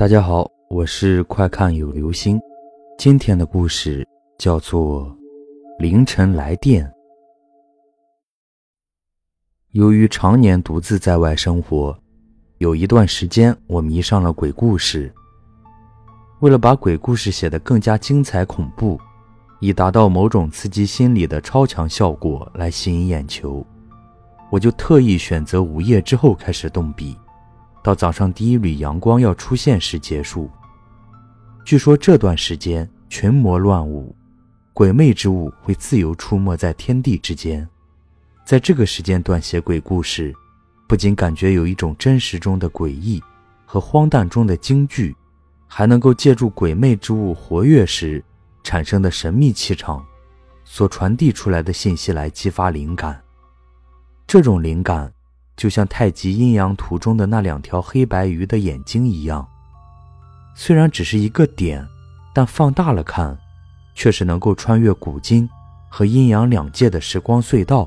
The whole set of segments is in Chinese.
大家好，我是快看有流星。今天的故事叫做《凌晨来电》。由于常年独自在外生活，有一段时间我迷上了鬼故事。为了把鬼故事写得更加精彩恐怖，以达到某种刺激心理的超强效果来吸引眼球，我就特意选择午夜之后开始动笔。到早上第一缕阳光要出现时结束。据说这段时间群魔乱舞，鬼魅之物会自由出没在天地之间。在这个时间段写鬼故事，不仅感觉有一种真实中的诡异和荒诞中的惊惧，还能够借助鬼魅之物活跃时产生的神秘气场，所传递出来的信息来激发灵感。这种灵感。就像太极阴阳图中的那两条黑白鱼的眼睛一样，虽然只是一个点，但放大了看，却是能够穿越古今和阴阳两界的时光隧道。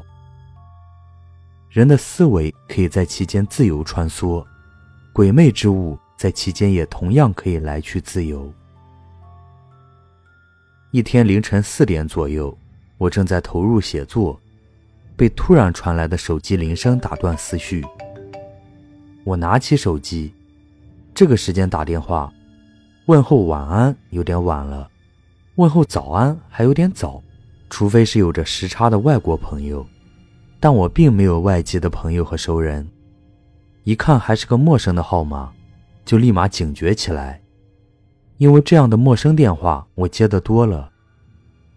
人的思维可以在其间自由穿梭，鬼魅之物在其间也同样可以来去自由。一天凌晨四点左右，我正在投入写作。被突然传来的手机铃声打断思绪。我拿起手机，这个时间打电话，问候晚安有点晚了，问候早安还有点早，除非是有着时差的外国朋友，但我并没有外籍的朋友和熟人。一看还是个陌生的号码，就立马警觉起来，因为这样的陌生电话我接的多了，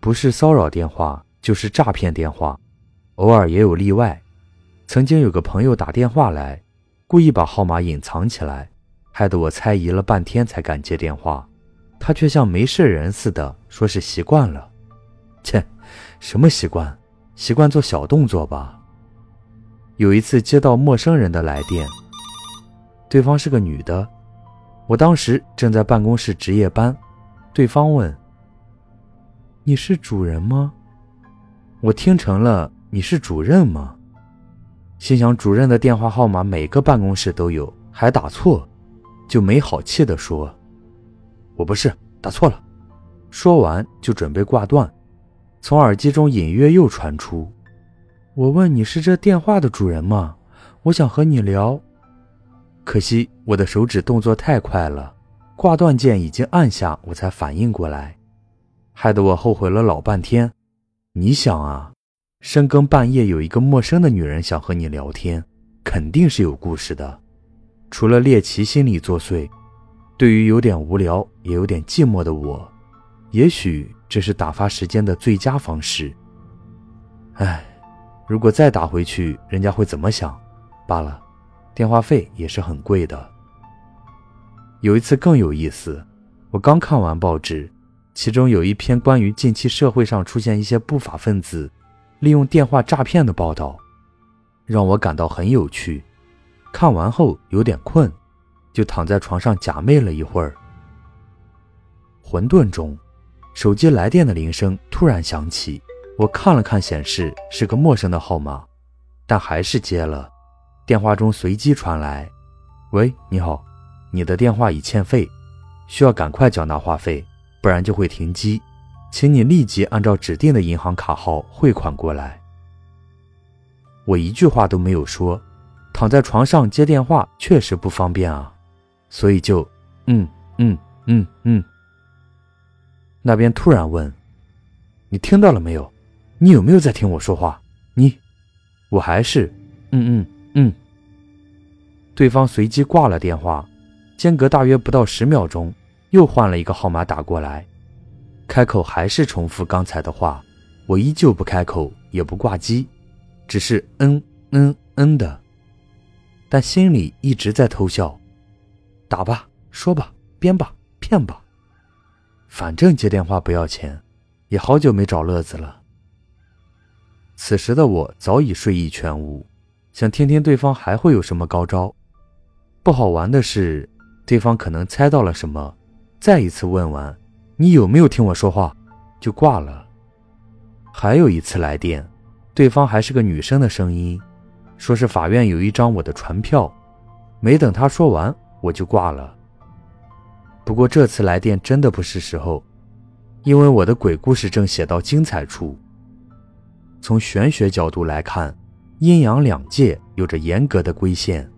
不是骚扰电话就是诈骗电话。偶尔也有例外，曾经有个朋友打电话来，故意把号码隐藏起来，害得我猜疑了半天才敢接电话。他却像没事人似的，说是习惯了。切，什么习惯？习惯做小动作吧。有一次接到陌生人的来电，对方是个女的，我当时正在办公室值夜班。对方问：“你是主人吗？”我听成了。你是主任吗？心想主任的电话号码每个办公室都有，还打错，就没好气地说：“我不是打错了。”说完就准备挂断，从耳机中隐约又传出：“我问你是这电话的主人吗？我想和你聊。”可惜我的手指动作太快了，挂断键已经按下，我才反应过来，害得我后悔了老半天。你想啊。深更半夜有一个陌生的女人想和你聊天，肯定是有故事的。除了猎奇心理作祟，对于有点无聊也有点寂寞的我，也许这是打发时间的最佳方式。唉，如果再打回去，人家会怎么想？罢了，电话费也是很贵的。有一次更有意思，我刚看完报纸，其中有一篇关于近期社会上出现一些不法分子。利用电话诈骗的报道，让我感到很有趣。看完后有点困，就躺在床上假寐了一会儿。混沌中，手机来电的铃声突然响起，我看了看显示是个陌生的号码，但还是接了。电话中随机传来：“喂，你好，你的电话已欠费，需要赶快缴纳话费，不然就会停机。”请你立即按照指定的银行卡号汇款过来。我一句话都没有说，躺在床上接电话确实不方便啊，所以就嗯嗯嗯嗯。那边突然问：“你听到了没有？你有没有在听我说话？”你，我还是嗯嗯嗯。对方随即挂了电话，间隔大约不到十秒钟，又换了一个号码打过来。开口还是重复刚才的话，我依旧不开口，也不挂机，只是嗯嗯嗯的，但心里一直在偷笑。打吧，说吧，编吧，骗吧，反正接电话不要钱，也好久没找乐子了。此时的我早已睡意全无，想听听对方还会有什么高招。不好玩的是，对方可能猜到了什么，再一次问完。你有没有听我说话？就挂了。还有一次来电，对方还是个女生的声音，说是法院有一张我的传票。没等她说完，我就挂了。不过这次来电真的不是时候，因为我的鬼故事正写到精彩处。从玄学角度来看，阴阳两界有着严格的规限，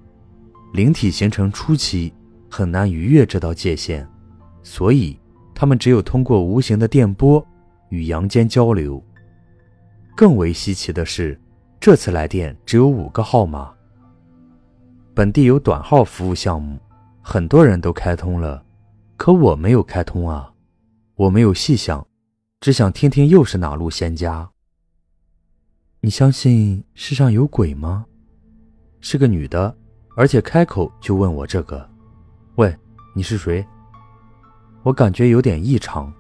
灵体形成初期很难逾越这道界限，所以他们只有通过无形的电波与阳间交流。更为稀奇的是，这次来电只有五个号码。本地有短号服务项目，很多人都开通了。可我没有开通啊，我没有细想，只想听听又是哪路仙家。你相信世上有鬼吗？是个女的，而且开口就问我这个。喂，你是谁？我感觉有点异常，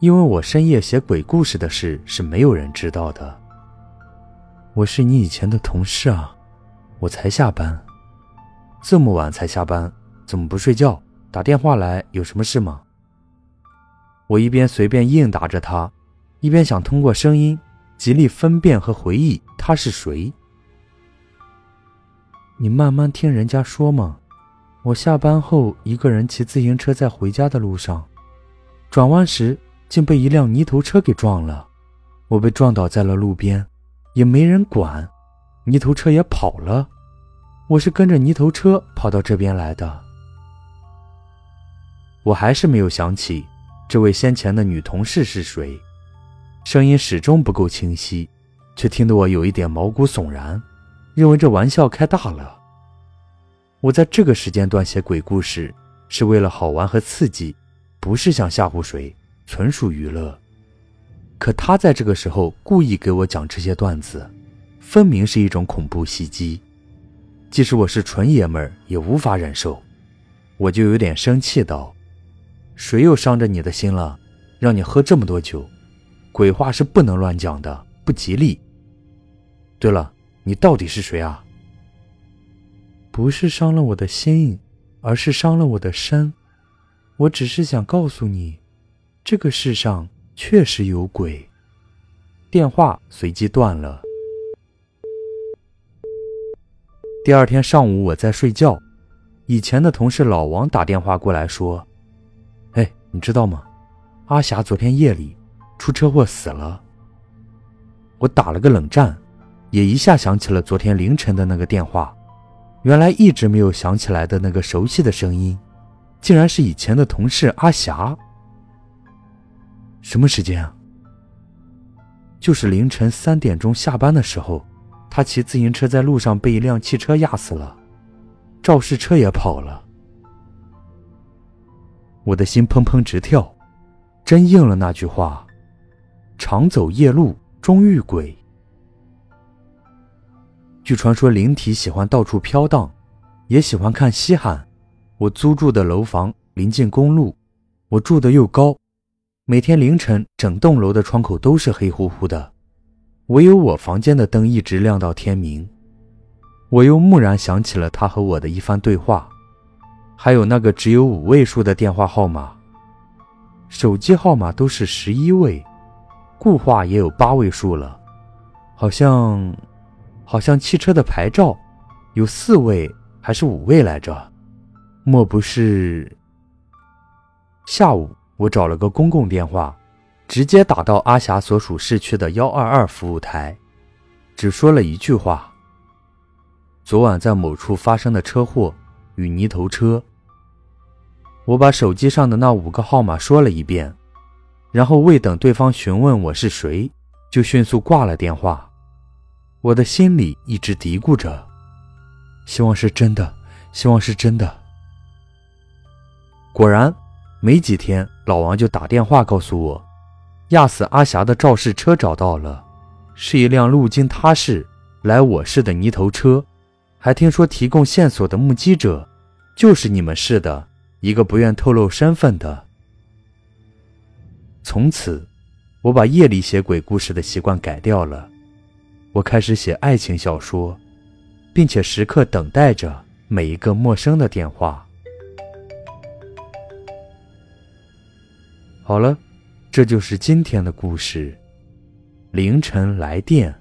因为我深夜写鬼故事的事是没有人知道的。我是你以前的同事啊，我才下班，这么晚才下班，怎么不睡觉？打电话来有什么事吗？我一边随便应答着他，一边想通过声音极力分辨和回忆他是谁。你慢慢听人家说嘛。我下班后一个人骑自行车在回家的路上，转弯时竟被一辆泥头车给撞了，我被撞倒在了路边，也没人管，泥头车也跑了，我是跟着泥头车跑到这边来的。我还是没有想起这位先前的女同事是谁，声音始终不够清晰，却听得我有一点毛骨悚然，认为这玩笑开大了。我在这个时间段写鬼故事是为了好玩和刺激，不是想吓唬谁，纯属娱乐。可他在这个时候故意给我讲这些段子，分明是一种恐怖袭击，即使我是纯爷们儿也无法忍受，我就有点生气道。谁又伤着你的心了？让你喝这么多酒，鬼话是不能乱讲的，不吉利。对了，你到底是谁啊？不是伤了我的心，而是伤了我的身。我只是想告诉你，这个世上确实有鬼。电话随即断了。第二天上午，我在睡觉，以前的同事老王打电话过来说。哎你知道吗？阿霞昨天夜里出车祸死了。我打了个冷战，也一下想起了昨天凌晨的那个电话。原来一直没有想起来的那个熟悉的声音，竟然是以前的同事阿霞。什么时间啊？就是凌晨三点钟下班的时候，他骑自行车在路上被一辆汽车压死了，肇事车也跑了。我的心砰砰直跳，真应了那句话：“常走夜路终遇鬼。”据传说，灵体喜欢到处飘荡，也喜欢看稀罕。我租住的楼房临近公路，我住的又高，每天凌晨整栋楼的窗口都是黑乎乎的，唯有我房间的灯一直亮到天明。我又蓦然想起了他和我的一番对话。还有那个只有五位数的电话号码，手机号码都是十一位，固话也有八位数了，好像，好像汽车的牌照有四位还是五位来着？莫不是？下午我找了个公共电话，直接打到阿霞所属市区的幺二二服务台，只说了一句话：昨晚在某处发生的车祸与泥头车。我把手机上的那五个号码说了一遍，然后未等对方询问我是谁，就迅速挂了电话。我的心里一直嘀咕着，希望是真的，希望是真的。果然，没几天，老王就打电话告诉我，压死阿霞的肇事车找到了，是一辆路经他市来我市的泥头车，还听说提供线索的目击者就是你们市的。一个不愿透露身份的。从此，我把夜里写鬼故事的习惯改掉了，我开始写爱情小说，并且时刻等待着每一个陌生的电话。好了，这就是今天的故事。凌晨来电。